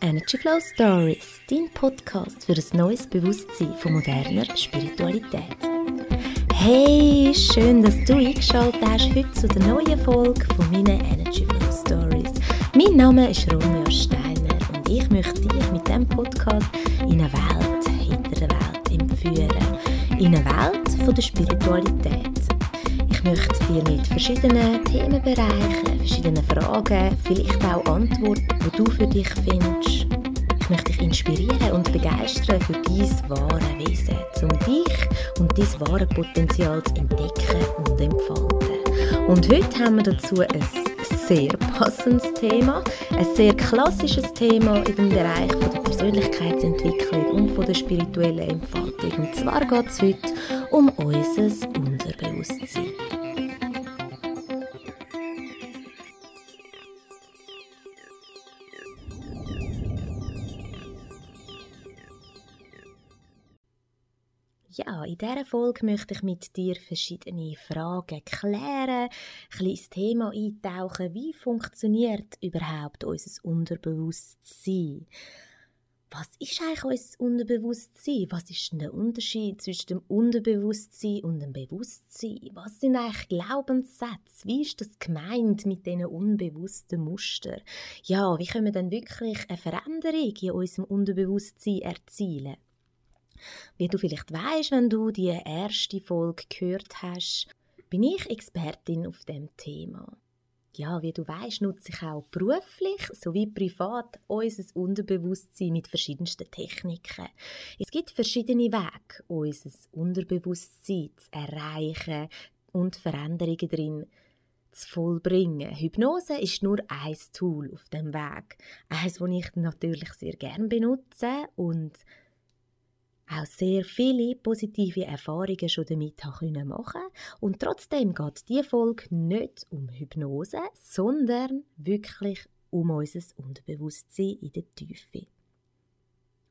Energy Flow Stories, dein Podcast für ein neues Bewusstsein von moderner Spiritualität. Hey, schön, dass du eingeschaltet hast heute zu der neuen Folge von meinen Energy Flow Stories. Mein Name ist Romeo Steiner und ich möchte dich mit diesem Podcast in eine Welt hinter der Welt entführen. In eine Welt von der Spiritualität. Möchte dir mit verschiedenen Themenbereichen, verschiedenen Fragen, vielleicht auch Antworten, die du für dich findest. Ich möchte dich inspirieren und begeistern für dein wahre Wesen, um dich und dein wahre Potenzial zu entdecken und entfalten. Und heute haben wir dazu ein sehr passendes Thema, ein sehr klassisches Thema dem Bereich der Persönlichkeitsentwicklung und von der spirituellen Entfaltung. Und zwar geht es heute um unser Unterbewusstsein. In dieser Folge möchte ich mit dir verschiedene Fragen klären, ein kleines Thema eintauchen, wie funktioniert überhaupt unser Unterbewusstsein? Was ist eigentlich unser Unterbewusstsein? Was ist der Unterschied zwischen dem Unterbewusstsein und dem Bewusstsein? Was sind eigentlich Glaubenssätze? Wie ist das gemeint mit diesen unbewussten Mustern? Ja, wie können wir dann wirklich eine Veränderung in unserem Unterbewusstsein erzielen? Wie du vielleicht weißt, wenn du die erste Folge gehört hast, bin ich Expertin auf dem Thema. Ja, wie du weißt, nutze ich auch beruflich sowie privat unser Unterbewusstsein mit verschiedensten Techniken. Es gibt verschiedene Wege, unser Unterbewusstsein zu erreichen und Veränderungen drin zu vollbringen. Hypnose ist nur ein Tool auf dem Weg. Eines, das ich natürlich sehr gerne benutze und auch sehr viele positive Erfahrungen schon damit machen machen und trotzdem geht die Folge nicht um Hypnose, sondern wirklich um unser Unterbewusstsein in der Tiefe.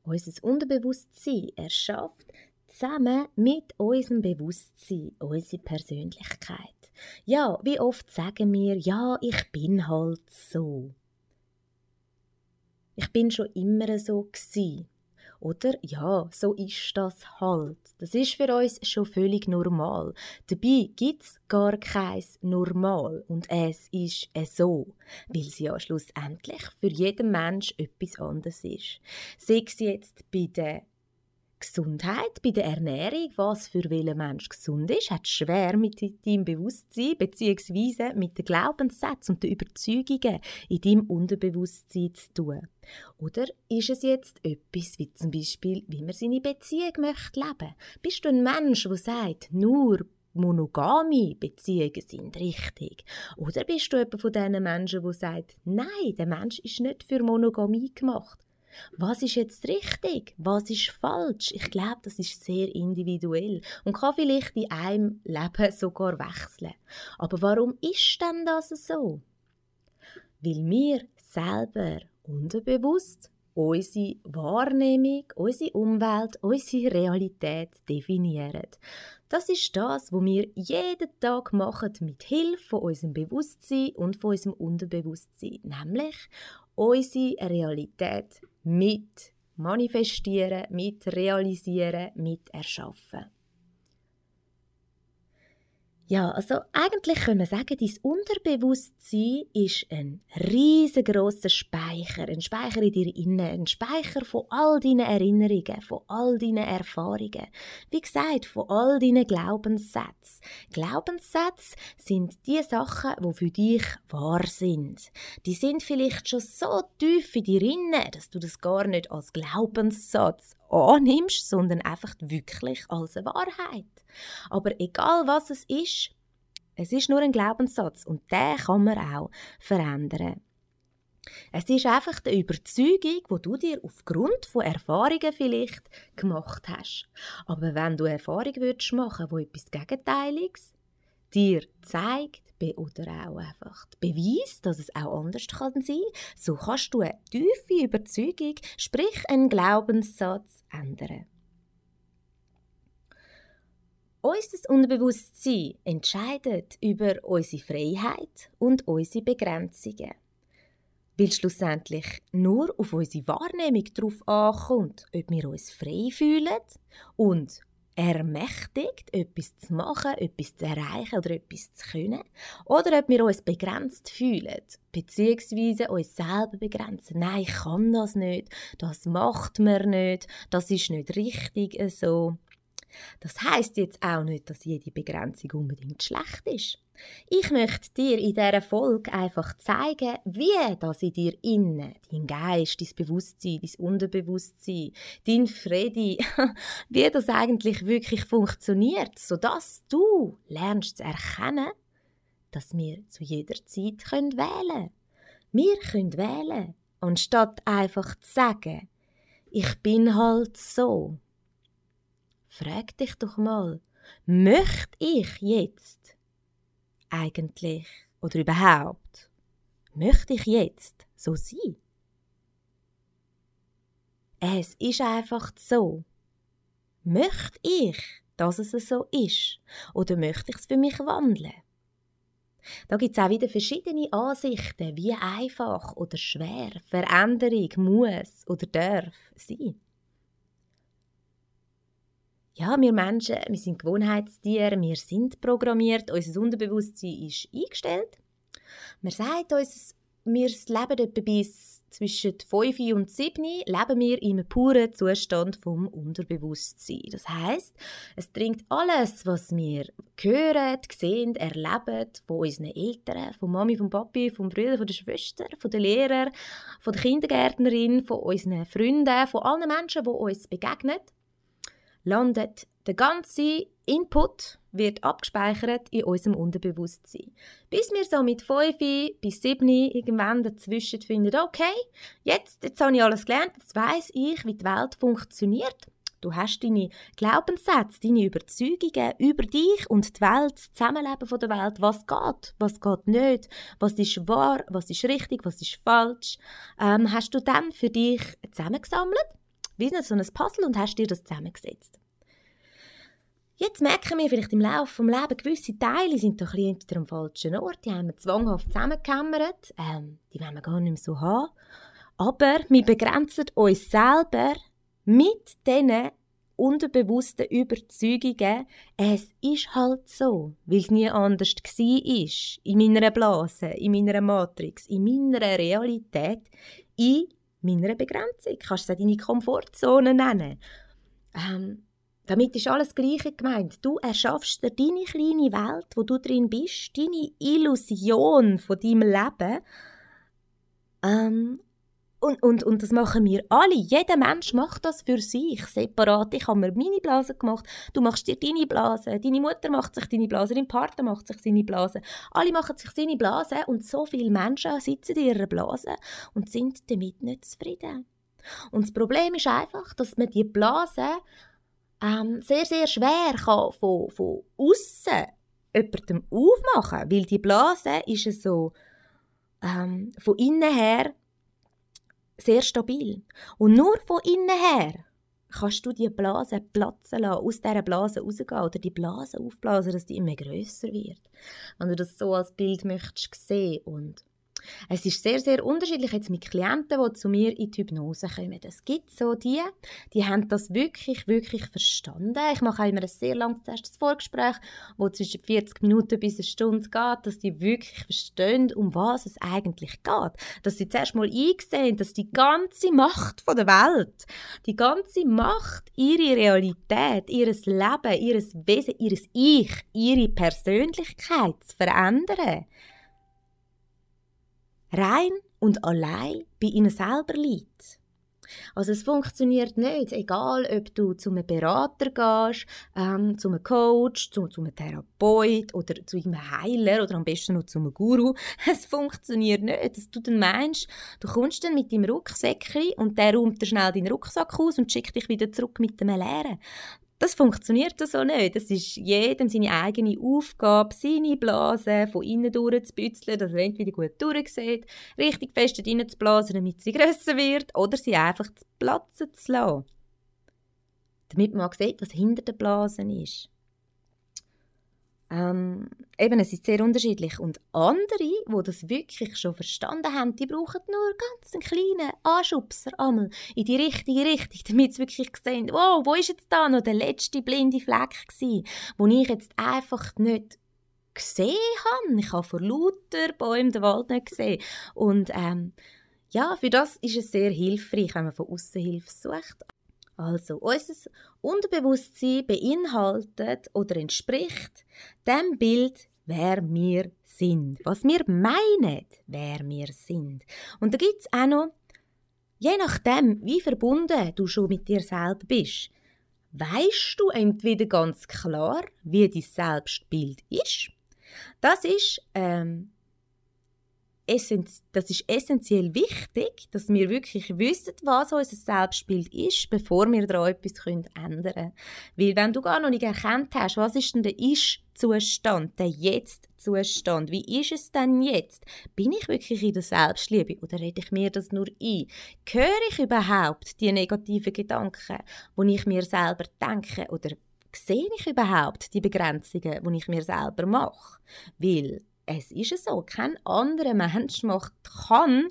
Unser Unterbewusstsein erschafft zusammen mit unserem Bewusstsein unsere Persönlichkeit. Ja, wie oft sagen wir, ja, ich bin halt so. Ich bin schon immer so gewesen. Oder ja, so ist das halt. Das ist für uns schon völlig normal. Dabei gibt es gar kein Normal und es ist so, weil es ja schlussendlich für jeden Mensch etwas anderes ist. Sei es jetzt bei der Gesundheit, bei der Ernährung, was für welchen Mensch gesund ist, hat schwer mit deinem Bewusstsein bzw. mit den Glaubenssätzen und den Überzeugungen in deinem Unterbewusstsein zu tun. Oder ist es jetzt etwas wie zum Beispiel, wie man seine Beziehung möchte leben? Bist du ein Mensch, der sagt, nur monogame Beziehungen sind richtig? Oder bist du jemand von diesen Menschen, der sagt, nein, der Mensch ist nicht für Monogamie gemacht? Was ist jetzt richtig? Was ist falsch? Ich glaube, das ist sehr individuell und kann vielleicht in einem Leben sogar wechseln. Aber warum ist denn das so? Weil wir selber unterbewusst unsere Wahrnehmung, unsere Umwelt, unsere Realität definieren. Das ist das, was wir jeden Tag machen mit Hilfe von unserem Bewusstsein und von unserem Unterbewusstsein, nämlich unsere Realität mit manifestieren, mit realisieren, mit erschaffen. Ja, also eigentlich können wir sagen, dein Unterbewusstsein ist ein riesengroßer Speicher, ein Speicher in dir innen, ein Speicher von all deinen Erinnerungen, von all deinen Erfahrungen. Wie gesagt, von all deinen Glaubenssätzen. Glaubenssätze sind die Sachen, die für dich wahr sind. Die sind vielleicht schon so tief in dir innen, dass du das gar nicht als Glaubenssatz annimmst, sondern einfach wirklich als eine Wahrheit. Aber egal was es ist, es ist nur ein Glaubenssatz und den kann man auch verändern. Es ist einfach die Überzeugung, die du dir aufgrund von Erfahrungen vielleicht gemacht hast. Aber wenn du Erfahrungen würdest machen, wo etwas Gegenteiliges dir zeigt oder auch einfach beweist, dass es auch anders kann sein, so kannst du eine tiefe Überzeugung, sprich einen Glaubenssatz ändern. Unser weil schlussendlich nur auf unsere Wahrnehmung darauf ankommt, ob wir uns frei fühlen und ermächtigt, etwas zu machen, etwas zu erreichen oder etwas zu können, oder ob wir uns begrenzt fühlen, beziehungsweise uns selber begrenzen. Nein, ich kann das nicht, das macht man nicht, das ist nicht richtig so. Das heißt jetzt auch nicht, dass jede Begrenzung unbedingt schlecht ist. Ich möchte dir in dieser Folge einfach zeigen, wie das in dir innen, dein Geist, dein Bewusstsein, dein Unterbewusstsein, dein Friede, wie das eigentlich wirklich funktioniert, sodass du lernst zu erkennen, dass wir zu jeder Zeit wählen können. Wir können wählen, anstatt einfach zu sagen, ich bin halt so. Frag dich doch mal, möchte ich jetzt eigentlich oder überhaupt, möchte ich jetzt so sein? Es ist einfach so. Möchte ich, dass es so ist? Oder möchte ich es für mich wandeln? Da gibt es auch wieder verschiedene Ansichten, wie einfach oder schwer Veränderung muss oder darf sein ja, wir Menschen, wir sind Gewohnheitstiere, wir sind programmiert, unser Unterbewusstsein ist eingestellt. Man sagt uns, wir leben etwa bis zwischen 5 und 7 leben wir im puren Zustand vom Unterbewusstsein. Das heißt, es dringt alles, was wir hören, sehen, erleben, von unseren Eltern, von Mami, von Papi, von Brüdern, von der Schwester, von den Lehrern, von der Kindergärtnerin, von unseren Freunden, von allen Menschen, die uns begegnen, landet. Der ganze Input wird abgespeichert in unserem Unterbewusstsein. Bis wir so mit 5 bis 7 irgendwann dazwischen finden, okay, jetzt, jetzt habe ich alles gelernt, jetzt weiß ich, wie die Welt funktioniert. Du hast deine Glaubenssätze, deine Überzeugungen über dich und die Welt, das Zusammenleben der Welt, was geht, was geht nicht, was ist wahr, was ist richtig, was ist falsch, ähm, hast du dann für dich zusammengesammelt wie so ein Puzzle und hast dir das zusammengesetzt. Jetzt merken wir vielleicht im Laufe des Lebens, gewisse Teile sind doch ein bisschen am falschen Ort. Die haben wir zwanghaft zusammengekämmert. Ähm, die wollen wir gar nicht mehr so haben. Aber wir begrenzen uns selber mit diesen unterbewussten Überzeugungen. Es ist halt so, weil es nie anders war. In meiner Blase, in meiner Matrix, in meiner Realität, in meiner Begrenzung. Kannst du deine Komfortzone nennen. Ähm, damit ist alles Gleiche gemeint. Du erschaffst dir deine kleine Welt, wo du drin bist, deine Illusion von deinem Leben. Ähm, und, und, und das machen wir alle. Jeder Mensch macht das für sich, separat. Ich habe mir meine Blase gemacht, du machst dir deine Blase, deine Mutter macht sich deine Blase, dein Partner macht sich seine Blase. Alle machen sich seine Blase und so viele Menschen sitzen in ihrer Blase und sind damit nicht zufrieden. Und das Problem ist einfach, dass man die Blase ähm, sehr, sehr schwer kann von, von außen jemandem aufmachen weil die Blase ist so ähm, von innen her sehr stabil. Und nur von innen her kannst du die Blase platzen lassen, aus dieser Blase rausgehen oder die Blase aufblasen, dass die immer größer wird. Wenn du das so als Bild möchtest sehen und es ist sehr, sehr unterschiedlich jetzt mit Klienten, die zu mir in die Hypnose kommen. Es gibt so die, die haben das wirklich, wirklich verstanden. Ich mache auch immer ein sehr langes erstes Vorgespräch, wo zwischen 40 Minuten bis eine Stunde geht, dass die wirklich verstehen, um was es eigentlich geht. Dass sie zuerst mal einsehen, dass die ganze Macht von der Welt, die ganze Macht, ihre Realität, ihres Leben, ihres Wesen, ihres Ich, ihre Persönlichkeit zu verändern, rein und allein bei ihnen selber liegt. Also es funktioniert nicht, egal ob du zu einem Berater gehst, ähm, zu einem Coach, zu, zu einem Therapeut oder zu einem Heiler oder am besten noch zu einem Guru. Es funktioniert nicht, dass du dann meinst, du kommst dann mit deinem Rucksäckchen und der räumt dir schnell deinen Rucksack aus und schickt dich wieder zurück mit dem leeren. Das funktioniert so nicht. Das ist jedem seine eigene Aufgabe, seine Blase von innen durchzubützeln, dass er entweder gut durchsieht, richtig fest reinzublasen, damit sie grösser wird, oder sie einfach zu platzen zu lassen. Damit man sieht, was hinter den Blasen ist. Ähm, eben, es ist sehr unterschiedlich. Und andere, die das wirklich schon verstanden haben, die brauchen nur ganz einen kleinen Anschubser einmal in die richtige Richtung, damit sie wirklich sehen, wow, wo ist jetzt da noch der letzte blinde Fleck gewesen, wo ich jetzt einfach nicht gesehen habe. Ich habe vor lauter Bäumen den Wald nicht gesehen. Und ähm, ja, für das ist es sehr hilfreich, wenn man von außen Hilfe sucht. Also, unser Unterbewusstsein beinhaltet oder entspricht dem Bild, wer wir sind. Was wir meinen, wer wir sind. Und da gibt es auch noch, je nachdem, wie verbunden du schon mit dir selber bist, weißt du entweder ganz klar, wie dein Selbstbild ist. Das ist ähm, das ist essentiell wichtig, dass wir wirklich wissen, was unser Selbstbild ist, bevor wir daran etwas ändern können. Weil wenn du gar noch nicht erkannt hast, was ist denn der Ist-Zustand, der Jetzt-Zustand, wie ist es denn jetzt? Bin ich wirklich in der Selbstliebe oder rede ich mir das nur ein? Höre ich überhaupt die negativen Gedanken, die ich mir selber denke oder sehe ich überhaupt die Begrenzungen, die ich mir selber mache? Weil es ist so, kein anderer Mensch macht, kann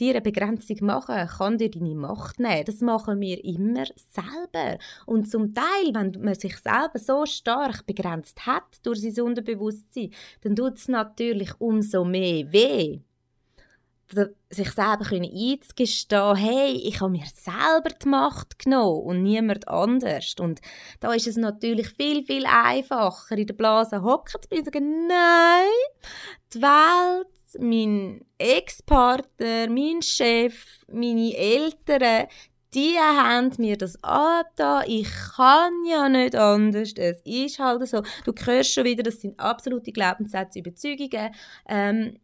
dir eine Begrenzung machen, kann dir deine Macht nehmen. Das machen wir immer selber. Und zum Teil, wenn man sich selber so stark begrenzt hat durch sein Unterbewusstsein, dann tut es natürlich umso mehr weh sich selber einzugestehen, hey, ich habe mir selber die Macht genommen und niemand anders. Und da ist es natürlich viel, viel einfacher, in der Blase hocken zu bleiben und sagen, nein, die Welt, mein Ex-Partner, mein Chef, meine Eltern, die haben mir das angetan. Ich kann ja nicht anders. Es ist halt so. Du hörst schon wieder, das sind absolute Glaubenssätze, Überzeugungen. Ähm,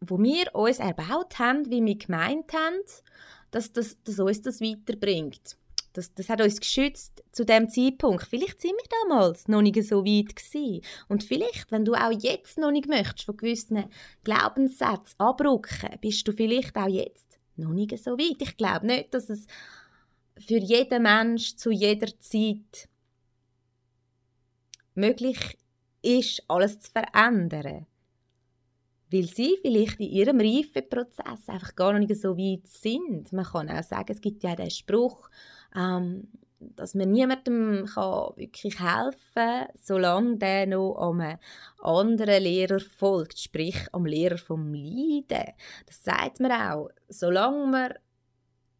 wo wir uns erbaut haben, wie wir gemeint haben, dass, das, dass uns das weiterbringt. Das, das hat uns geschützt zu dem Zeitpunkt. Vielleicht sind wir damals noch nicht so weit gewesen. Und vielleicht, wenn du auch jetzt noch nicht möchtest, von gewissen Glaubenssätzen abrücken, bist du vielleicht auch jetzt noch nicht so weit. Ich glaube nicht, dass es für jeden Mensch zu jeder Zeit möglich ist, alles zu verändern weil sie vielleicht in ihrem Reifeprozess einfach gar noch nicht so weit sind. Man kann auch sagen, es gibt ja den Spruch, ähm, dass man niemandem kann wirklich helfen kann, solange der noch einem anderen Lehrer folgt, sprich am Lehrer vom Leiden. Das sagt man auch. Solange man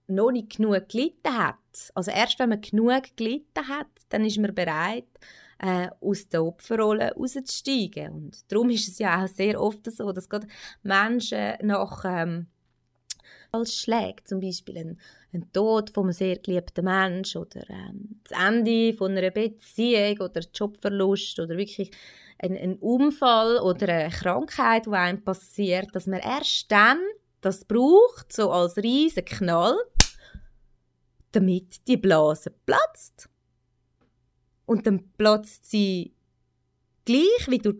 noch nicht genug gelitten hat, also erst wenn man genug gelitten hat, dann ist man bereit, äh, aus der Opferrolle rauszusteigen. Und darum ist es ja auch sehr oft so, dass gerade Menschen nach ähm, als Schläge, zum Beispiel ein, ein Tod von einem sehr geliebten Menschen oder ähm, das Ende von einer Beziehung oder Jobverlust oder wirklich ein, ein Unfall oder eine Krankheit, die einem passiert, dass man erst dann das braucht, so als riesen Knall, damit die Blase platzt. Und dann platzt sie gleich wie durch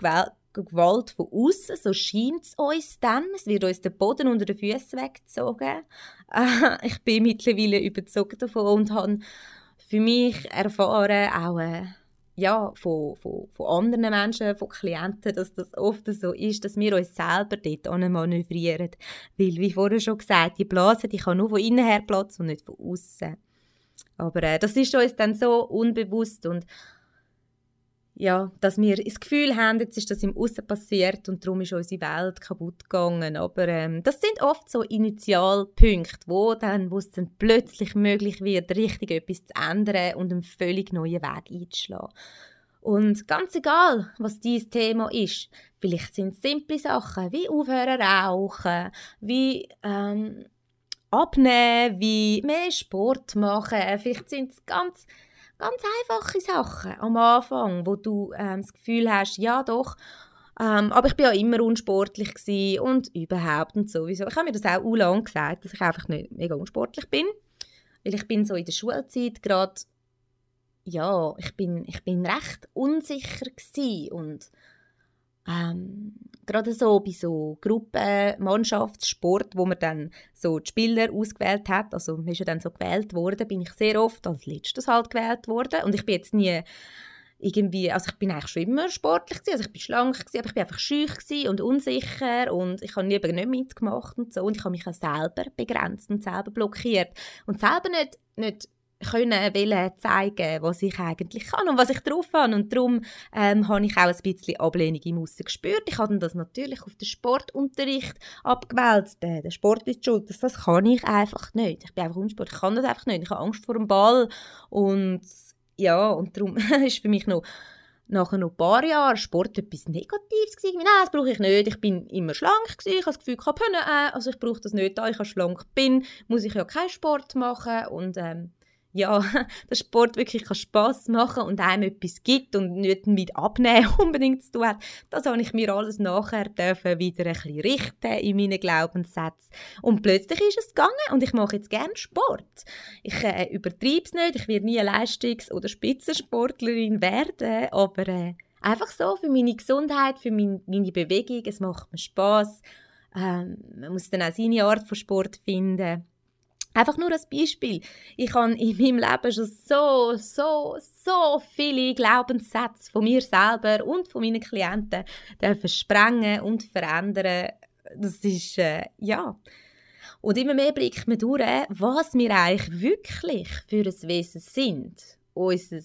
Gewalt von außen, so scheint es uns dann. Es wird uns der Boden unter den Füßen weggezogen. Äh, ich bin mittlerweile überzeugt davon und habe für mich erfahren, auch äh, ja, von, von, von anderen Menschen, von Klienten, dass das oft so ist, dass wir uns selber dort manövrieren. Weil, wie vorher schon gesagt, die Blase die kann nur von innen her platzen und nicht von außen. Aber äh, das ist uns dann so unbewusst und ja, dass wir das Gefühl haben, jetzt ist das im Aussen passiert und darum ist unsere Welt kaputt gegangen. Aber ähm, das sind oft so Initialpunkte, wo, dann, wo es dann plötzlich möglich wird, richtig etwas zu ändern und einen völlig neuen Weg einzuschlagen. Und ganz egal, was dieses Thema ist, vielleicht sind es simple Sachen wie aufhören rauchen, wie ähm, abnehmen, wie mehr Sport machen. Vielleicht sind es ganz, ganz einfache Sachen am Anfang, wo du ähm, das Gefühl hast, ja doch, ähm, aber ich bin ja immer unsportlich und überhaupt und sowieso. Ich habe mir das auch lange gesagt, dass ich einfach nicht mega unsportlich bin, weil ich bin so in der Schulzeit gerade ja, ich bin, ich bin recht unsicher und ähm, gerade so bei so Gruppen, Mannschaftssport, wo man dann so die Spieler ausgewählt hat, also man ist ja dann so gewählt worden, bin ich sehr oft als letztes halt gewählt worden. Und ich bin jetzt nie irgendwie, also ich bin eigentlich schon immer sportlich gewesen, also ich bin schlank gewesen, aber ich bin einfach schüch und unsicher und ich habe lieber nicht mitgemacht und so. Und ich habe mich auch selber begrenzt und selber blockiert. Und selber nicht, nicht können wollen zeigen, was ich eigentlich kann und was ich drauf habe. Und darum ähm, habe ich auch ein bisschen Ablehnung im Aussen gespürt. Ich habe das natürlich auf den Sportunterricht abgewälzt. Der, der Sport ist schuld. Das, das kann ich einfach nicht. Ich bin einfach unsport. Ich kann das einfach nicht. Ich habe Angst vor dem Ball. Und ja, und darum ist für mich noch nachher noch ein paar Jahre Sport etwas Negatives gewesen. Nein, das brauche ich nicht. Ich bin immer schlank gewesen. Ich habe das Gefühl, ich habe äh, also ich brauche das nicht. Da ich schlank bin, muss ich ja keinen Sport machen und ähm, ja, der Sport wirklich kann Spass machen und einem etwas gibt und nicht mit Abnehmen unbedingt zu tun hat, das habe ich mir alles nachher dürfen wieder ein bisschen richten in meinen Glaubenssätzen. Und plötzlich ist es gegangen und ich mache jetzt gerne Sport. Ich äh, übertreibe es nicht, ich werde nie Leistungs- oder Spitzensportlerin werden, aber äh, einfach so für meine Gesundheit, für mein, meine Bewegung, es macht mir Spass. Ähm, man muss dann auch seine Art von Sport finden Einfach nur als Beispiel. Ich habe in meinem Leben schon so, so, so viele Glaubenssätze von mir selber und von meinen Klienten sprengen und verändern. Das ist, äh, ja. Und immer mehr blickt man durch, was wir eigentlich wirklich für ein Wesen sind. Unser,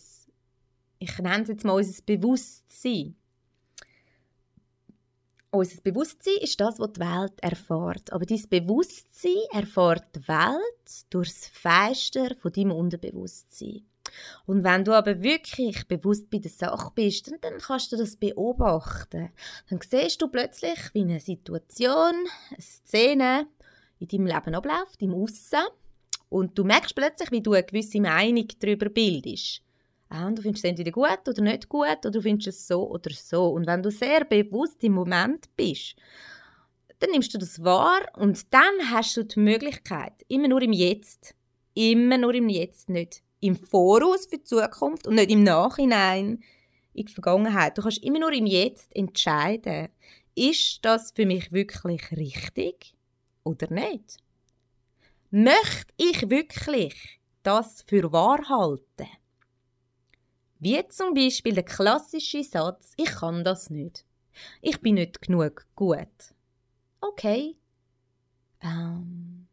ich nenne es jetzt mal unser Bewusstsein. Unser Bewusstsein ist das, was die Welt erfährt. Aber dein Bewusstsein erfährt die Welt durch das Feister von deinem Unterbewusstsein. Und wenn du aber wirklich bewusst bei der Sache bist, dann, dann kannst du das beobachten. Dann siehst du plötzlich, wie eine Situation, eine Szene in deinem Leben abläuft, im Aussen. Und du merkst plötzlich, wie du eine gewisse Meinung darüber bildest ah, du findest es entweder gut oder nicht gut oder du findest es so oder so. Und wenn du sehr bewusst im Moment bist, dann nimmst du das wahr und dann hast du die Möglichkeit, immer nur im Jetzt, immer nur im Jetzt, nicht im Voraus für die Zukunft und nicht im Nachhinein in die Vergangenheit. Du kannst immer nur im Jetzt entscheiden, ist das für mich wirklich richtig oder nicht? Möchte ich wirklich das für wahr halten? Wie zum Beispiel der klassische Satz, ich kann das nicht. Ich bin nicht genug gut. Okay. Ähm,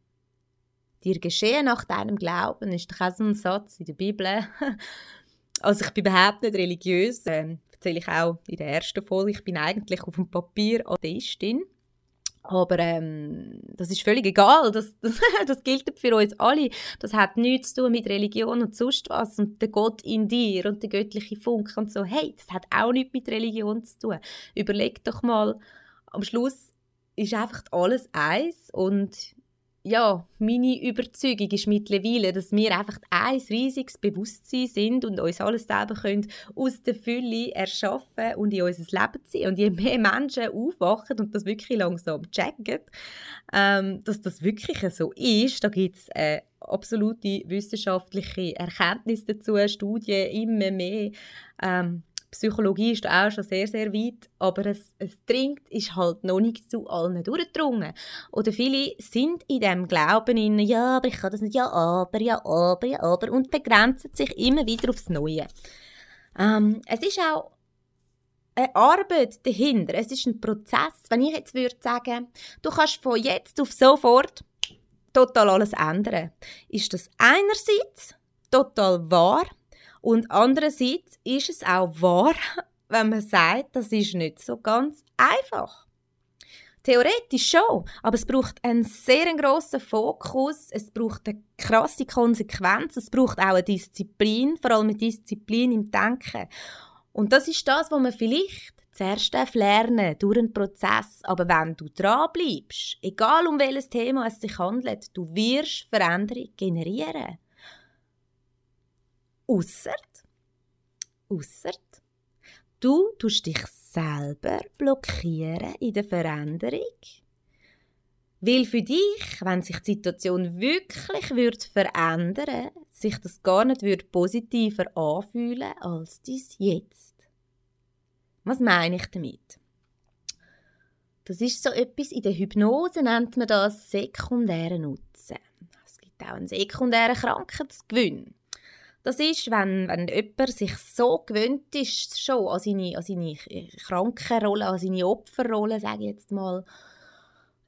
dir geschehen nach deinem Glauben ist doch auch so ein Satz in der Bibel. also ich bin überhaupt nicht religiös, ähm, erzähle ich auch in der ersten Folge. Ich bin eigentlich auf dem Papier Atheistin. Aber ähm, das ist völlig egal. Das, das, das gilt für uns alle. Das hat nichts zu tun mit Religion und sonst was. Und der Gott in dir und der göttliche Funke und so. Hey, das hat auch nichts mit Religion zu tun. Überleg doch mal, am Schluss ist einfach alles eins und ja, meine Überzeugung ist mittlerweile, dass wir einfach ein riesiges Bewusstsein sind und uns alles selber können aus der Fülle erschaffen und in unser Leben ziehen. Und je mehr Menschen aufwachen und das wirklich langsam checken, ähm, dass das wirklich so ist, da gibt es äh, absolute wissenschaftliche Erkenntnisse dazu, Studien immer mehr. Ähm, Psychologie ist auch schon sehr, sehr weit, aber es, es dringt, ist halt noch nicht zu allen durchgedrungen. Oder viele sind in dem Glauben in, ja, aber ich kann das nicht, ja, aber, ja, aber, ja, aber, und begrenzen sich immer wieder aufs Neue. Ähm, es ist auch eine Arbeit dahinter, es ist ein Prozess. Wenn ich jetzt würde sagen, du kannst von jetzt auf sofort total alles ändern, ist das einerseits total wahr, und andererseits ist es auch wahr, wenn man sagt, das ist nicht so ganz einfach. Theoretisch schon, aber es braucht einen sehr grossen Fokus, es braucht eine krasse Konsequenz, es braucht auch eine Disziplin, vor allem eine Disziplin im Denken. Und das ist das, was man vielleicht zuerst lernen durch einen Prozess. Aber wenn du dranbleibst, egal um welches Thema es sich handelt, du wirst Veränderung generieren. Ausser, ausser, du tust dich selber blockieren in der Veränderung. Weil für dich, wenn sich die Situation wirklich wird verändern sich das gar nicht wird positiver anfühlen als dies jetzt. Was meine ich damit? Das ist so etwas, in der Hypnose nennt man das sekundären Nutzen. Es gibt auch einen sekundären Krankheitsgewinn. Das ist, wenn, wenn jemand sich so gewöhnt ist, schon an seine, an seine Krankenrolle, an seine Opferrolle, sage ich jetzt mal,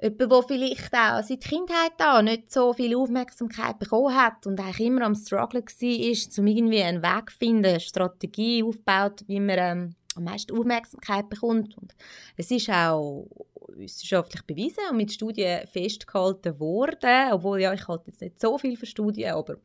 Jemand, der vielleicht auch seit Kindheit an nicht so viel Aufmerksamkeit bekommen hat und eigentlich immer am Struggle war, um irgendwie einen Weg zu finden, eine Strategie aufbaut, wie man ähm, am meisten Aufmerksamkeit bekommt. Und es ist auch wissenschaftlich bewiesen und mit Studien festgehalten worden, obwohl ja, ich halte jetzt nicht so viel für Studien, aber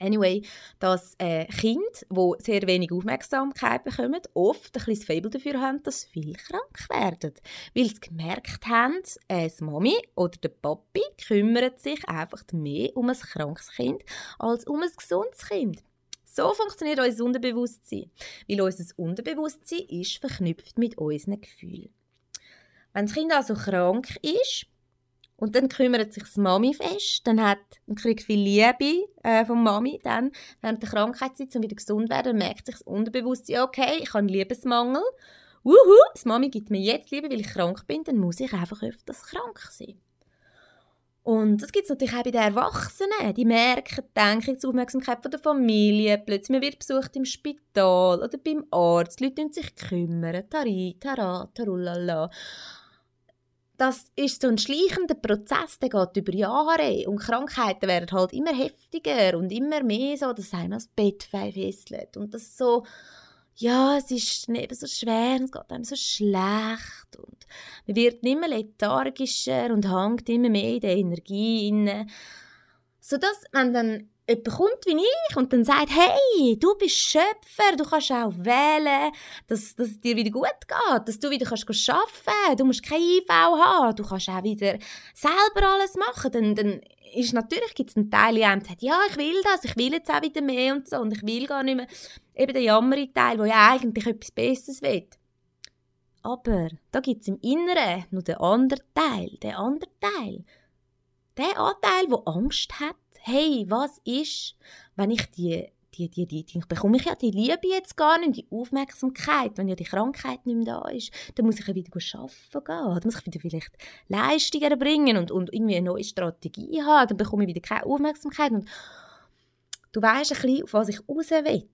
Anyway, dass äh, Kinder, die sehr wenig Aufmerksamkeit bekommen, oft ein das Fable dafür haben, dass sie viel krank werden. Weil sie gemerkt haben, äh, Mami oder der Papi kümmert sich einfach mehr um ein krankes Kind als um ein gesundes Kind. So funktioniert unser Unterbewusstsein, weil unser Unterbewusstsein ist verknüpft mit unseren Gefühlen. Wenn das Kind also krank ist, und dann kümmert sich die Mami fest, dann, hat, dann kriegt viel Liebe äh, von Mami dann während der Krankheitszeit, um wieder gesund zu werden, merkt sich das Unterbewusstsein, okay, ich habe einen Liebesmangel, Wuhu, die Mami gibt mir jetzt Liebe, weil ich krank bin, dann muss ich einfach öfters krank sein. Und das gibt es natürlich auch bei den Erwachsenen. Die merken die Aufmerksamkeit von der Familie. Plötzlich wird besucht im Spital oder beim Arzt. Die Leute sich kümmern. Tari, tara, tarulala das ist so ein schleichender Prozess, der geht über Jahre und Krankheiten werden halt immer heftiger und immer mehr so, dass einer das Bett fesselt und das so, ja, es ist eben so schwer, es geht einem so schlecht und man wird immer lethargischer und hängt immer mehr in der Energie inne, sodass man dann jemand kommt wie ich und dann sagt, hey, du bist Schöpfer, du kannst auch wählen, dass, dass es dir wieder gut geht, dass du wieder kannst arbeiten du musst kein IV haben, du kannst auch wieder selber alles machen, dann, dann ist natürlich gibt es einen Teil der sagt, ja, ich will das, ich will jetzt auch wieder mehr und so und ich will gar nicht mehr, eben der jammerige Teil, der ja eigentlich etwas Besseres will. Aber da gibt es im Inneren noch den anderen Teil, den anderen Teil. Der Anteil, der Angst hat, hey, was ist, wenn ich die, die, die, die, die bekomme ich ja die Liebe jetzt gar nicht, die Aufmerksamkeit, wenn ja die Krankheit nicht mehr da ist, dann muss ich ja wieder arbeiten gehen, dann muss ich wieder vielleicht Leistungen erbringen und, und irgendwie eine neue Strategie haben, dann bekomme ich wieder keine Aufmerksamkeit und du weißt ein bisschen, auf was ich raus will.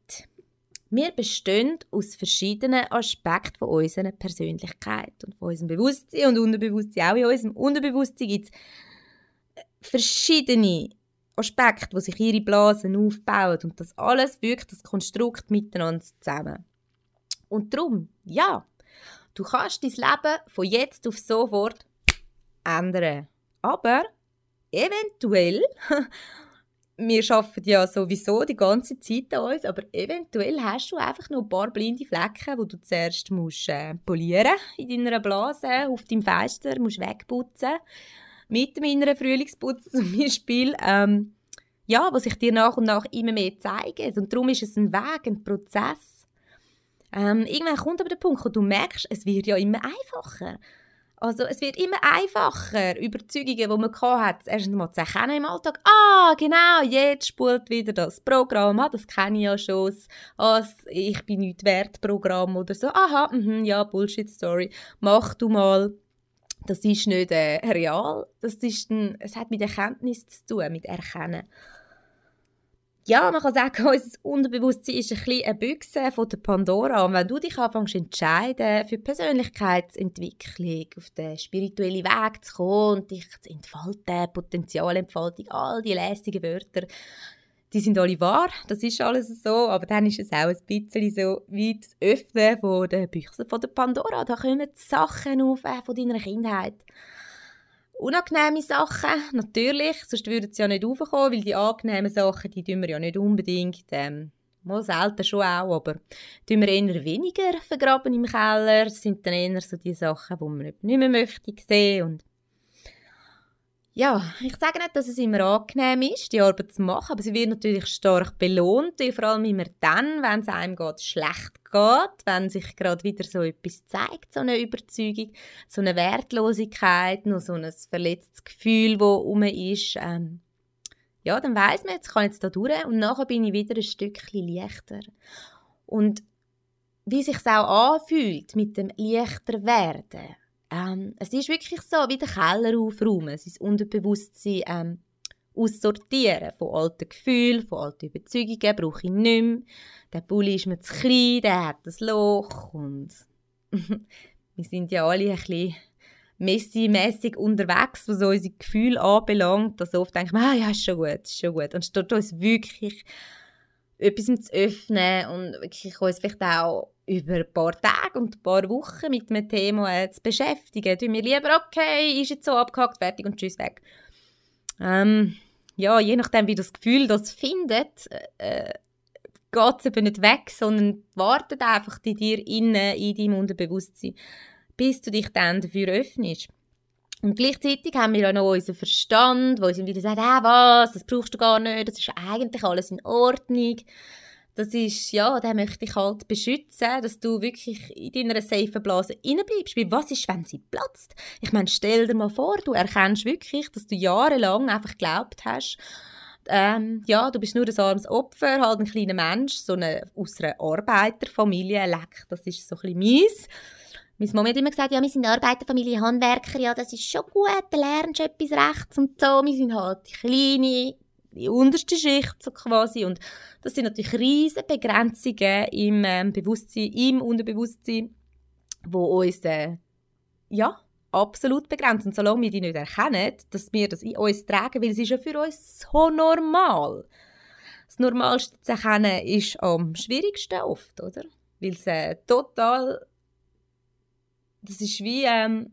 Wir bestehen aus verschiedenen Aspekten von unserer Persönlichkeit und von unserem Bewusstsein und Unterbewusstsein. Auch in unserem Unterbewusstsein gibt es verschiedene Aspekte, wo sich ihre Blasen aufbauen und das alles wirkt das Konstrukt miteinander zusammen. Und darum, ja, du kannst dein Leben von jetzt auf sofort ändern. Aber eventuell, wir arbeiten ja sowieso die ganze Zeit an uns, aber eventuell hast du einfach noch ein paar blinde Flecken, die du zuerst musst, äh, polieren in deiner Blase, auf deinem Fenster, musst wegputzen mit meiner Frühlingsputz zum Beispiel, ähm, ja, was sich dir nach und nach immer mehr zeigt. Und darum ist es ein Weg, ein Prozess. Ähm, irgendwann kommt aber der Punkt, wo du merkst, es wird ja immer einfacher. Also es wird immer einfacher, Überzeugungen, die man hat, erst einmal zu erkennen im Alltag. Ah, genau, jetzt spult wieder das Programm. Ah, das kenne ich ja schon. Das «Ich bin nicht wert» Programm oder so. Aha, mh, ja, Bullshit-Story. Mach du mal das ist nicht äh, real. Das ist ein, es hat mit Erkenntnis zu tun, mit Erkennen. Ja, man kann sagen, unser Unterbewusstsein ist ein bisschen eine Büchse von der Pandora. Und wenn du dich anfängst entscheiden, für Persönlichkeitsentwicklung, auf den spirituellen Weg zu kommen und dich zu entfalten, Potenzialentfaltung, all die lästigen Wörter, die sind alle wahr, das ist alles so, aber dann ist es auch ein bisschen so wie das Öffnen von der Büchse von der Pandora. Da kommen Sachen auf äh, von deiner Kindheit. Unangenehme Sachen, natürlich, sonst würden sie ja nicht aufkommen, weil die angenehmen Sachen, die tun wir ja nicht unbedingt, ähm, mal selten schon auch, aber tun wir eher weniger vergraben im Keller, das sind dann eher so die Sachen, die man nicht mehr möchte sehen und ja, ich sage nicht, dass es immer angenehm ist, die Arbeit zu machen, aber sie wird natürlich stark belohnt, vor allem immer dann, wenn es einem geht, schlecht geht, wenn sich gerade wieder so etwas zeigt, so eine Überzeugung, so eine Wertlosigkeit, noch so ein verletztes Gefühl, das um ist. Ähm, ja, dann weiß man, jetzt kann jetzt da durch und nachher bin ich wieder ein Stückchen leichter. Und wie sich auch anfühlt mit dem leichter werden, ähm, es ist wirklich so, wie den Keller aufräumen, sein Unterbewusstsein ähm, aussortieren von alten Gefühlen, von alten Überzeugungen, brauche ich nicht mehr. Der Pulli ist mir zu klein, der hat ein Loch und wir sind ja alle ein bisschen messi-mässig unterwegs, was unsere Gefühle anbelangt. Also oft ich ah, ja, ist schon gut, ist schon gut. Anstatt uns wirklich etwas zu öffnen und wirklich uns vielleicht auch über ein paar Tage und ein paar Wochen mit einem Thema äh, zu beschäftigen. Tun wir lieber, okay, ist jetzt so abgehakt, fertig und tschüss, weg. Ähm, ja, je nachdem, wie das Gefühl das findet, äh, geht es eben nicht weg, sondern wartet einfach in dir innen, in deinem Unterbewusstsein, bis du dich dann dafür öffnest. Und gleichzeitig haben wir ja noch unseren Verstand, der uns wieder sagt, ah, was, das brauchst du gar nicht, das ist eigentlich alles in Ordnung. Das ist, ja, den möchte ich halt beschützen, dass du wirklich in deiner safe Blase bleibst. Weil was ist, wenn sie platzt? Ich meine, stell dir mal vor, du erkennst wirklich, dass du jahrelang einfach geglaubt hast, ähm, ja, du bist nur ein armes Opfer, halt ein kleiner Mensch, so eine, aus einer Arbeiterfamilie, leck, das ist so ein bisschen mies. Meine Mama hat immer gesagt, ja, wir sind Arbeiterfamilie, Handwerker, ja, das ist schon gut, da lernst du etwas rechts und so. Wir sind halt kleine, die unterste Schicht so quasi und das sind natürlich riesige Begrenzungen im ähm, Bewusstsein, im Unterbewusstsein, wo uns, äh, ja, absolut begrenzen. Solange wir die nicht erkennen, dass wir das in uns tragen, weil es ist ja für uns so normal. Das Normalste zu erkennen ist am schwierigsten oft, oder? Weil es äh, total das ist wie, ähm,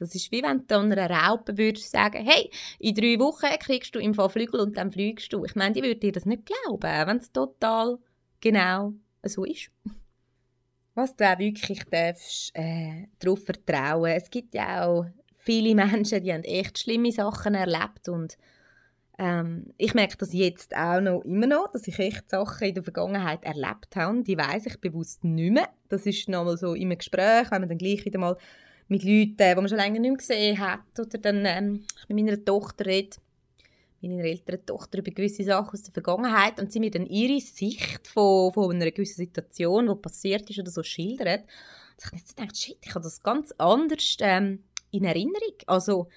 Das ist wie wenn du einer Raupe würdest sagen, hey, in drei Wochen kriegst du im Fall Flügel und dann fliegst du. Ich meine, die würde dir das nicht glauben, wenn es total genau so ist. Was du auch wirklich darfst, äh, darauf vertrauen. Es gibt ja auch viele Menschen, die haben echt schlimme Sachen erlebt und ähm, ich merke das jetzt auch noch immer noch, dass ich echt Sachen in der Vergangenheit erlebt habe, die weiß ich bewusst nicht mehr. Das ist nochmal so im Gespräch, wenn man dann gleich wieder mal mit Leuten, die man schon länger nicht mehr gesehen hat, oder dann ähm, mit meiner Tochter rede, meiner älteren Tochter über gewisse Sachen aus der Vergangenheit und sie mir dann ihre Sicht von, von einer gewissen Situation, die passiert ist oder so schildert. Und ich gedacht, shit, ich habe das ganz anders ähm, in Erinnerung. Also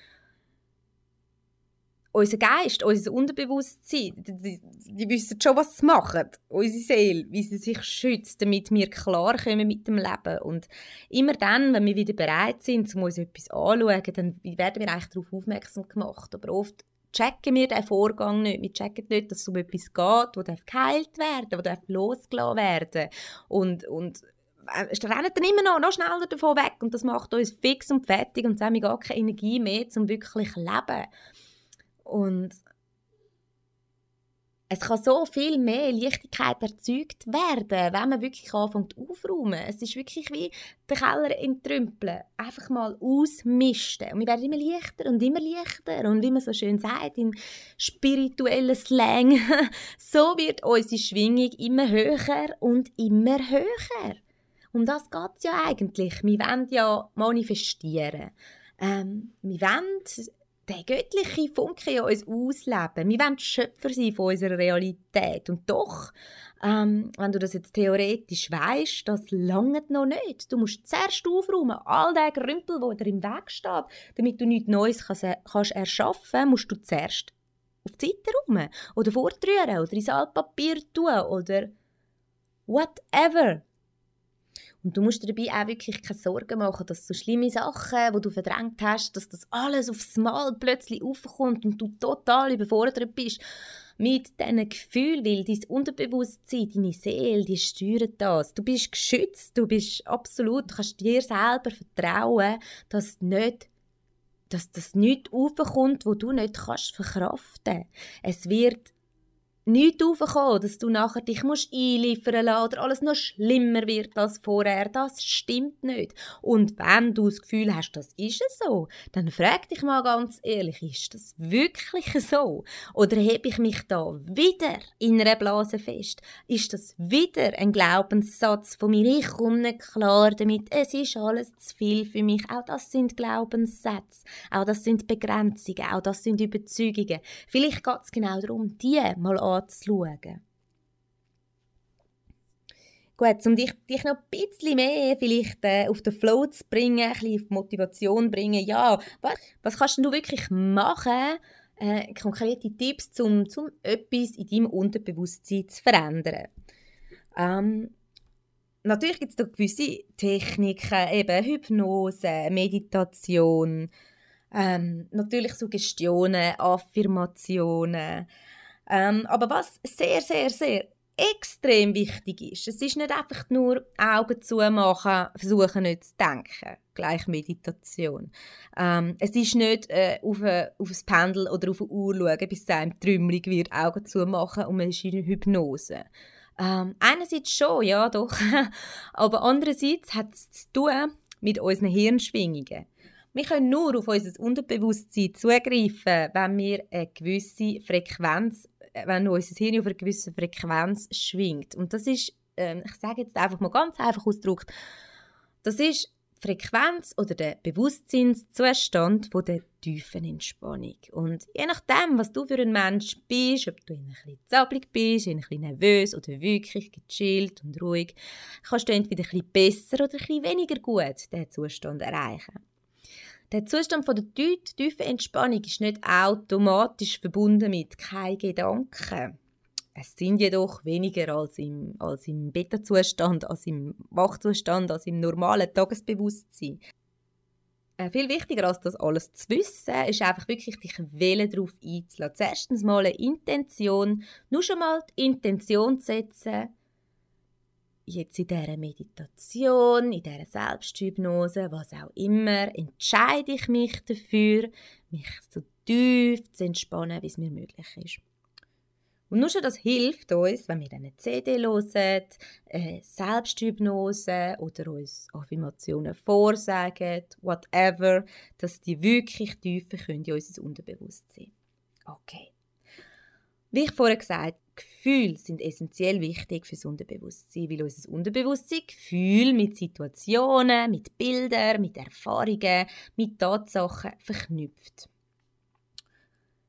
unser Geist, unser Unterbewusstsein, die, die, wissen schon, was sie machen. Unsere Seele, wie sie sich schützt, damit wir klarkommen mit dem Leben. Und immer dann, wenn wir wieder bereit sind, um uns etwas anzuschauen, dann werden wir eigentlich darauf aufmerksam gemacht. Aber oft checken wir den Vorgang nicht. Wir checken nicht, dass es um etwas geht, das geheilt werden darf, das losgelassen werden Und, und äh, rennen dann immer noch, noch schneller davon weg. Und das macht uns fix und fertig und haben wir gar keine Energie mehr, um wirklich zu leben. Und es kann so viel mehr Leichtigkeit erzeugt werden, wenn man wirklich anfängt aufräumen. Es ist wirklich wie den Keller entrümpeln. Einfach mal ausmisten. Und wir werden immer leichter und immer leichter. Und wie man so schön sagt, im spirituellen Slang, so wird unsere Schwingung immer höher und immer höher. Um das geht es ja eigentlich. Wir wollen ja manifestieren. Ähm, wir wollen der göttliche Funke in uns ausleben. Wir wollen Schöpfer sein von unserer Realität. Und doch, ähm, wenn du das jetzt theoretisch weißt, das langt noch nicht. Du musst zuerst aufräumen. All der Grümpel, der dir im Weg steht, damit du nichts Neues kannst, kannst erschaffen musst du zuerst auf die Seite rum. Oder vortrühren. Oder ins Altpapier tun. Oder whatever. Und du musst dir dabei auch wirklich keine Sorgen machen, dass so schlimme Sachen, die du verdrängt hast, dass das alles aufs Mal plötzlich aufkommt und du total überfordert bist mit diesen Gefühlen, weil dein Unterbewusstsein, deine Seele, die steuert das. Du bist geschützt, du bist absolut, du kannst dir selber vertrauen, dass nicht dass das nichts aufkommt, wo du nicht kannst verkraften. Es wird nichts aufkommen, dass du nachher dich musst einliefern lassen oder alles noch schlimmer wird als vorher. Das stimmt nicht. Und wenn du das Gefühl hast, das ist es so, dann frag dich mal ganz ehrlich, ist das wirklich so? Oder hebe ich mich da wieder in einer Blase fest? Ist das wieder ein Glaubenssatz von mir? Ich komme nicht klar damit. Es ist alles zu viel für mich. Auch das sind Glaubenssätze. Auch das sind Begrenzungen. Auch das sind Überzeugungen. Vielleicht geht es genau darum, die mal an anzuschauen. Gut, um dich, dich noch ein bisschen mehr vielleicht äh, auf den Flow zu bringen, ein bisschen auf Motivation zu bringen, ja, was, was kannst du wirklich machen, äh, konkrete Tipps, um, um etwas in deinem Unterbewusstsein zu verändern? Ähm, natürlich gibt es da gewisse Techniken, eben Hypnose, Meditation, ähm, natürlich Suggestionen, Affirmationen. Ähm, aber was sehr, sehr, sehr extrem wichtig ist, es ist nicht einfach nur Augen zu machen, versuchen nicht zu denken, gleich Meditation. Ähm, es ist nicht äh, auf, ein, auf ein Pendel oder auf eine Uhr schauen, bis es einem trümmelig wird, Augen zu machen und man ist in Hypnose. Ähm, einerseits schon, ja doch, aber andererseits hat es zu tun mit unseren Hirnschwingungen. Wir können nur auf unser Unterbewusstsein zugreifen, wenn wir eine gewisse Frequenz, wenn unser Hirn auf einer gewissen Frequenz schwingt. Und das ist, äh, ich sage jetzt einfach mal ganz einfach ausgedrückt, das ist die Frequenz oder der Bewusstseinszustand von der tiefen Entspannung. Und je nachdem, was du für ein Mensch bist, ob du ein bisschen zappelig bist, ein bisschen nervös oder wirklich gechillt und ruhig, kannst du entweder ein bisschen besser oder ein bisschen weniger gut diesen Zustand erreichen. Der Zustand von der tiefen Entspannung ist nicht automatisch verbunden mit keinen Gedanken. Es sind jedoch weniger als im, als im Beta-Zustand, als im Wachzustand, als im normalen Tagesbewusstsein. Äh, viel wichtiger als das alles zu wissen, ist einfach wirklich dich Wählen darauf einzulassen. Zuerst mal eine Intention, nur schon mal die Intention zu setzen, jetzt in dieser Meditation, in dieser Selbsthypnose, was auch immer, entscheide ich mich dafür, mich so tief zu entspannen, wie es mir möglich ist. Und nur schon das hilft uns, wenn wir eine CD hören, Selbsthypnose oder uns Affirmationen vorsagen, whatever, dass die wirklich tiefer können in unser Unterbewusstsein. Okay. Wie ich vorher gesagt Gefühle sind essentiell wichtig für das Unterbewusstsein, weil unser Unterbewusstsein Gefühle mit Situationen, mit Bildern, mit Erfahrungen, mit Tatsachen verknüpft.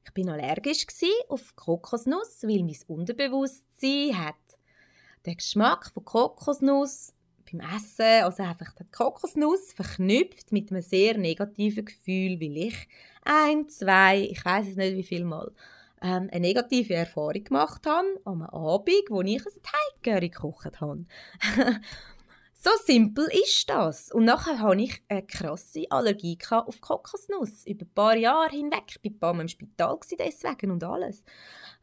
Ich bin allergisch auf Kokosnuss, weil mein Unterbewusstsein hat den Geschmack von Kokosnuss beim Essen, also einfach die Kokosnuss verknüpft mit einem sehr negativen Gefühl, weil ich ein, zwei, ich weiß es nicht wie viel Mal ähm, eine negative Erfahrung gemacht habe einem Abend, wo ich ein Teigcurry gekocht habe. so simpel ist das. Und nachher hatte ich eine krasse Allergie auf Kokosnuss. Über ein paar Jahre hinweg. Ich war ein paar Mal im Spital deswegen und alles.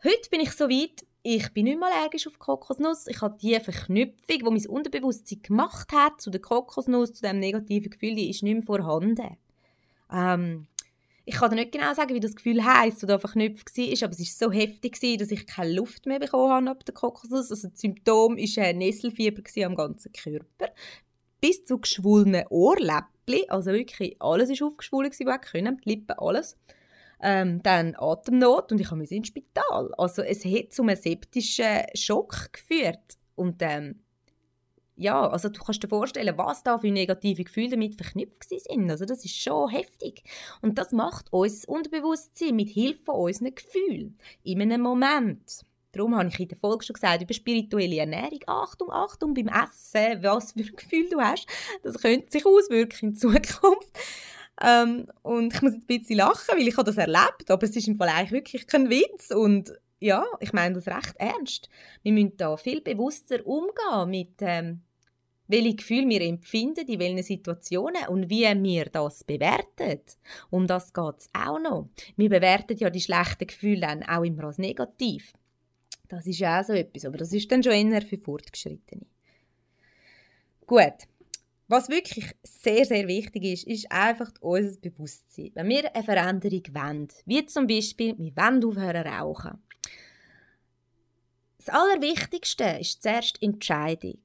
Heute bin ich so weit, ich bin nicht mehr allergisch auf Kokosnuss. Ich habe die Verknüpfung, die mein Unterbewusstsein gemacht hat zu der Kokosnuss, zu dem negativen Gefühl, die ist nicht mehr vorhanden. Ähm, ich kann dir nicht genau sagen, wie das Gefühl heisst oder verknüpft war, aber es war so heftig, dass ich keine Luft mehr bekommen habe ab der Kokosnuss. Also das Symptom war ein Nesselfieber am ganzen Körper. Bis zu geschwollenen Ohrläppchen, also wirklich alles war aufgeschwollen, was können, die Lippen, alles. Ähm, dann Atemnot und ich musste ins Spital. Also es hat zu einem septischen Schock geführt. Und ähm, ja, also du kannst dir vorstellen, was da für negative Gefühle damit verknüpft sind. Also das ist schon heftig. Und das macht uns Unterbewusstsein mit Hilfe von unseren Gefühlen in einem Moment. Darum habe ich in der Folge schon gesagt, über spirituelle Ernährung. Achtung, Achtung beim Essen, was für ein Gefühl du hast. Das könnte sich auswirken in Zukunft. Ähm, und ich muss jetzt ein bisschen lachen, weil ich habe das erlebt, aber es ist im Fall eigentlich wirklich kein Witz. Und ja, ich meine das recht ernst. Wir müssen da viel bewusster umgehen mit, ähm, welche Gefühle wir empfinden, in welchen Situationen und wie wir das bewerten. Um das geht es auch noch. Wir bewerten ja die schlechten Gefühle dann auch immer als negativ. Das ist ja auch so etwas, aber das ist dann schon eher für Fortgeschrittene. Gut. Was wirklich sehr, sehr wichtig ist, ist einfach unser Bewusstsein. Wenn wir eine Veränderung wollen, wie zum Beispiel, wir wollen aufhören rauchen, das Allerwichtigste ist zuerst Entscheidung.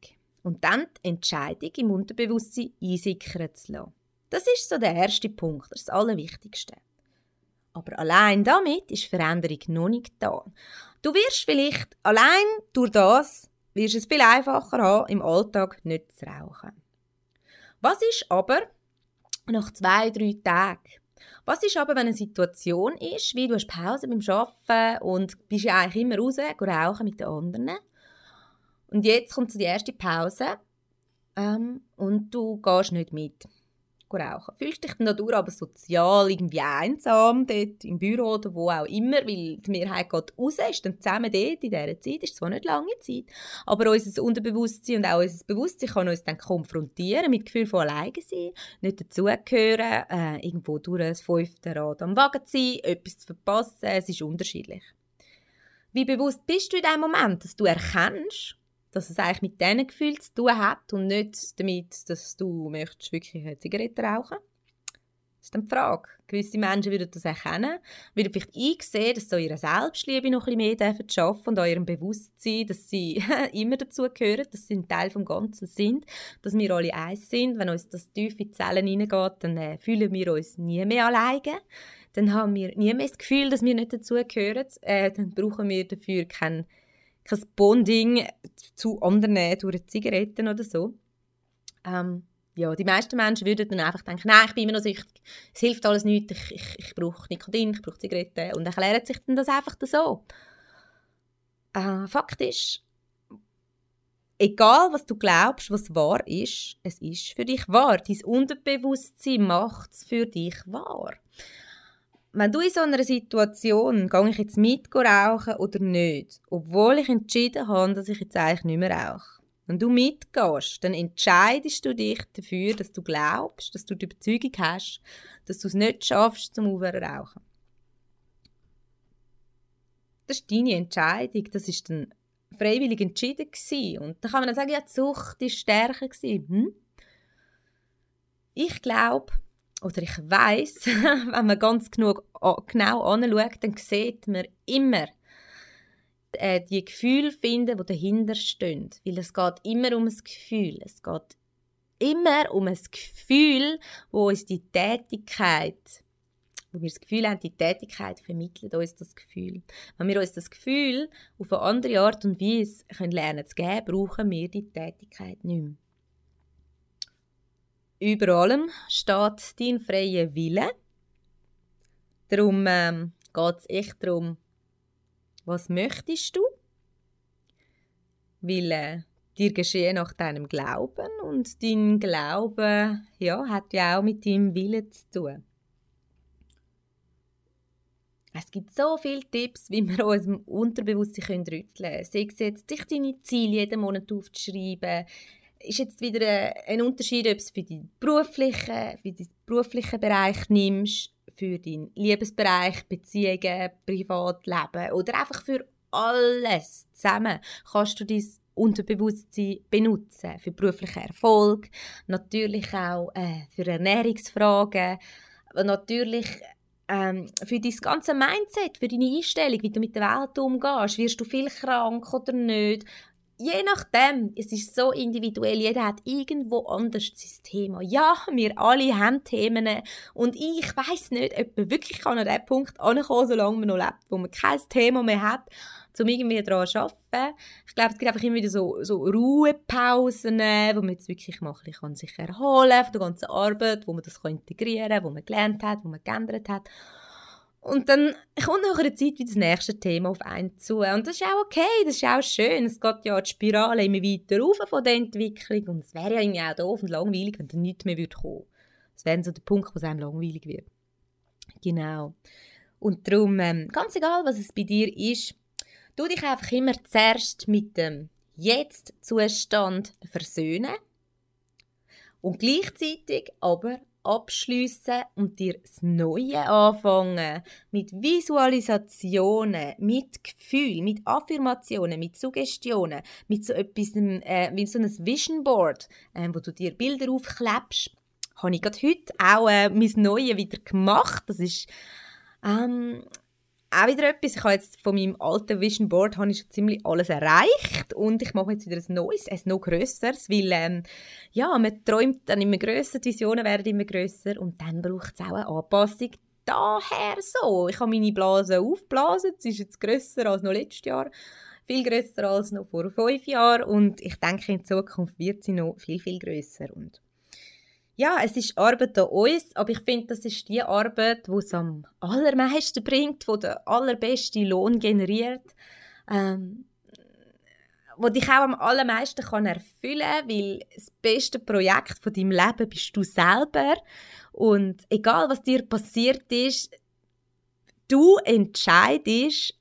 Und dann die Entscheidung im Unterbewusstsein einsickern zu lassen. Das ist so der erste Punkt, das Allerwichtigste. Aber allein damit ist Veränderung noch nicht da. Du wirst vielleicht allein durch das, wirst es viel einfacher haben, im Alltag nicht zu rauchen. Was ist aber nach zwei, drei Tagen? Was ist aber, wenn eine Situation ist, wie du hast Pause beim Arbeiten und bist ja eigentlich immer raus, rauchen mit den anderen. Und jetzt kommt so die erste Pause ähm, und du gehst nicht mit rauchen. Fühlst dich dann dadurch aber sozial irgendwie einsam dort im Büro oder wo auch immer, weil die Mehrheit geht raus, ist dann zusammen dort in dieser Zeit, ist zwar nicht lange Zeit, aber unser Unterbewusstsein und auch unser Bewusstsein kann uns dann konfrontieren mit Gefühl von alleine sein, nicht dazugehören, äh, irgendwo durch das fünfte Rad am Wagen zu sein, etwas zu verpassen, es ist unterschiedlich. Wie bewusst bist du in dem Moment, dass du erkennst, dass es eigentlich mit diesen Gefühlen zu tun hat und nicht damit, dass du möchtest wirklich eine Zigarette rauchen Das ist dann die Frage. Gewisse Menschen würden das erkennen, würden vielleicht einsehen, dass sie ihre Selbstliebe noch ein bisschen mehr schaffen und eurem Bewusstsein, dass sie immer dazugehören, dass sie ein Teil des Ganzen sind, dass wir alle eins sind. Wenn uns das tief in die Zellen hineingeht, dann äh, fühlen wir uns nie mehr alleine. Dann haben wir nie mehr das Gefühl, dass wir nicht dazugehören. Äh, dann brauchen wir dafür keinen kein Bonding zu anderen durch Zigaretten oder so. Ähm, ja, die meisten Menschen würden dann einfach denken, nein, ich bin immer noch süchtig, es hilft alles nichts, ich, ich, ich brauche Nikotin, ich brauche Zigaretten und erklären sich dann das einfach so. Äh, Fakt ist, egal was du glaubst, was wahr ist, es ist für dich wahr. Dein Unterbewusstsein macht es für dich wahr wenn du in so einer Situation, gehe ich jetzt mit rauchen oder nicht, obwohl ich entschieden habe, dass ich jetzt eigentlich nicht mehr rauche, wenn du mitgehst, dann entscheidest du dich dafür, dass du glaubst, dass du die Überzeugung hast, dass du es nicht schaffst, zum Aufhören rauchen. Das ist deine Entscheidung, das ist dann freiwillig entschieden gewesen. Und da kann man dann sagen, ja, die Sucht war stärker gewesen. Hm? Ich glaube, oder ich weiß, wenn man ganz genug, genau anschaut, dann sieht man immer äh, die Gefühle finden, die dahinter stehen. Weil es geht immer um ein Gefühl. Es geht immer um ein Gefühl, wo uns die Tätigkeit, wo wir das Gefühl haben, die Tätigkeit vermittelt uns das Gefühl. Wenn wir uns das Gefühl auf eine andere Art und Weise können lernen zu geben, brauchen wir die Tätigkeit nicht mehr. Über allem steht dein freier Wille. Darum ähm, geht es echt darum, was möchtest du? Weil äh, dir geschehen nach deinem Glauben und dein Glaube ja, hat ja auch mit deinem Willen zu tun. Es gibt so viele Tipps, wie wir unserem Unterbewusstsein rütteln können. Sei es jetzt, dich deine Ziele jeden Monat aufzuschreiben, ist jetzt wieder ein Unterschied, ob du es für deinen beruflichen, für deinen beruflichen Bereich nimmst, für deinen Liebesbereich, Beziehungen, Privatleben oder einfach für alles zusammen kannst du dein Unterbewusstsein benutzen für beruflichen Erfolg, natürlich auch äh, für Ernährungsfragen, natürlich ähm, für dein ganze Mindset, für deine Einstellung, wie du mit der Welt umgehst. Wirst du viel krank oder nicht? Je nachdem, es ist so individuell, jeder hat irgendwo anders sein Thema. Ja, wir alle haben Themen und ich weiß nicht, ob man wirklich an den Punkt ankommen solange man noch lebt, wo man kein Thema mehr hat, um irgendwie daran zu arbeiten. Ich glaube, es gibt einfach immer wieder so, so Ruhepausen, wo man jetzt wirklich mal ein sich erholen kann von der ganzen Arbeit, wo man das integrieren kann, wo man gelernt hat, wo man geändert hat. Und dann kommt nach einer Zeit wieder das nächste Thema auf einen zu. Und das ist auch okay, das ist auch schön. Es geht ja die Spirale immer weiter rauf von der Entwicklung. Und es wäre ja irgendwie auch doof und langweilig, wenn dann nichts mehr kommen würde Das wäre so der Punkt, wo es einem langweilig wird. Genau. Und darum, ähm, ganz egal, was es bei dir ist, tu dich einfach immer zuerst mit dem Jetzt-Zustand versöhnen und gleichzeitig aber abschließen und dir das Neue anfangen. Mit Visualisationen, mit Gefühl, mit Affirmationen, mit Suggestionen, mit so etwas äh, wie so ein Vision Board, äh, wo du dir Bilder aufklebst. Habe ich gerade heute auch äh, mein Neues wieder gemacht. Das ist ähm, auch wieder etwas. Ich habe jetzt von meinem alten Vision Board habe ich schon ziemlich alles erreicht und ich mache jetzt wieder ein neues, ein noch grösseres, weil ähm, ja, man träumt dann immer grösser, die Visionen werden immer grösser und dann braucht es auch eine Anpassung daher so. Ich habe meine Blase aufgeblasen, sie ist jetzt grösser als noch letztes Jahr, viel grösser als noch vor fünf Jahren und ich denke, in Zukunft wird sie noch viel, viel grösser und ja, es ist Arbeit an uns, aber ich finde, das ist die Arbeit, die es am allermeisten bringt, die den allerbesten Lohn generiert. Ähm, wo dich auch am allermeisten kann erfüllen kann, weil das beste Projekt von deinem Leben bist du selber. Und egal, was dir passiert ist, du entscheidest,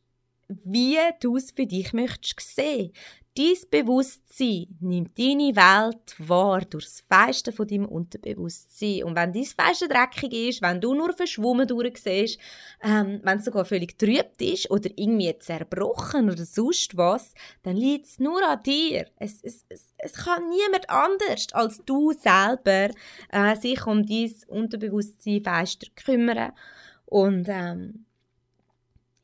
wie du es für dich möchtest sehen. Dein Bewusstsein nimmt deine Welt wahr durch das Feisten von deinem Unterbewusstsein. Und wenn dein Feisten dreckig ist, wenn du nur verschwommen durchsiehst, ähm, wenn es sogar völlig trübt ist oder irgendwie zerbrochen oder sonst was, dann liegt es nur an dir. Es, es, es, es kann niemand anders als du selber äh, sich um dein Unterbewusstsein feister kümmern. Und ähm,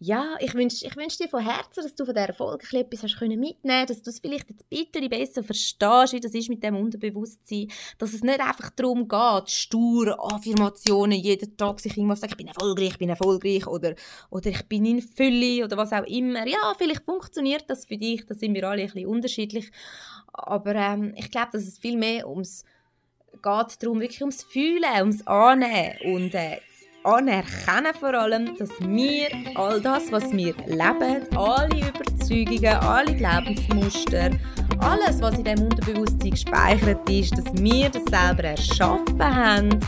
ja, ich wünsche ich wünsch dir von Herzen, dass du von dieser Folge etwas hast können mitnehmen dass du es vielleicht jetzt bitte besser verstehst, wie das ist mit dem Unterbewusstsein, dass es nicht einfach darum geht, stur Affirmationen jeden Tag sich irgendwas sagen, ich bin erfolgreich, ich bin erfolgreich oder, oder ich bin in Fülle oder was auch immer. Ja, vielleicht funktioniert das für dich, da sind wir alle ein bisschen unterschiedlich, aber ähm, ich glaube, dass es viel mehr ums geht darum, wirklich ums Fühlen, ums Annehmen und äh, anerkennen vor allem, dass wir all das, was wir leben, alle Überzeugungen, alle Glaubensmuster, alles, was in dem Unterbewusstsein gespeichert ist, dass wir das selber erschaffen haben.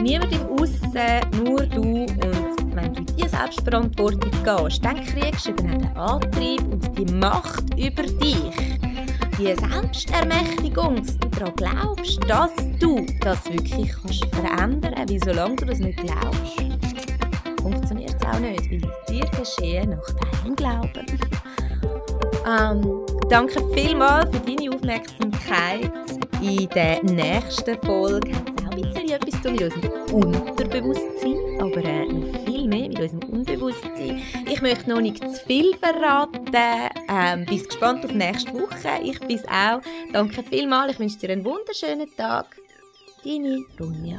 Niemand im Aussen, nur du. Und wenn du in diese Selbstverantwortung gehst, dann kriegst du den Antrieb und die Macht über dich. Die Selbstermächtigung, dass du daran glaubst, dass du das wirklich kannst verändern kannst. Weil solange du das nicht glaubst, funktioniert es auch nicht, weil dir geschehen nach deinem Glauben. Ähm, danke vielmals für deine Aufmerksamkeit. In der nächsten Folge hat es auch ein bisschen etwas zu unserem Unterbewusstsein, aber äh, unserem Unbewusstsein. Ich möchte noch nicht zu viel verraten. Ähm, bist gespannt auf nächste Woche. Ich bin auch. Danke vielmals. Ich wünsche dir einen wunderschönen Tag. Deine Ronja.